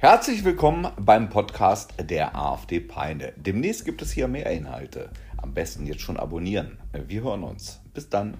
Herzlich willkommen beim Podcast der AfD Peine. Demnächst gibt es hier mehr Inhalte. Am besten jetzt schon abonnieren. Wir hören uns. Bis dann.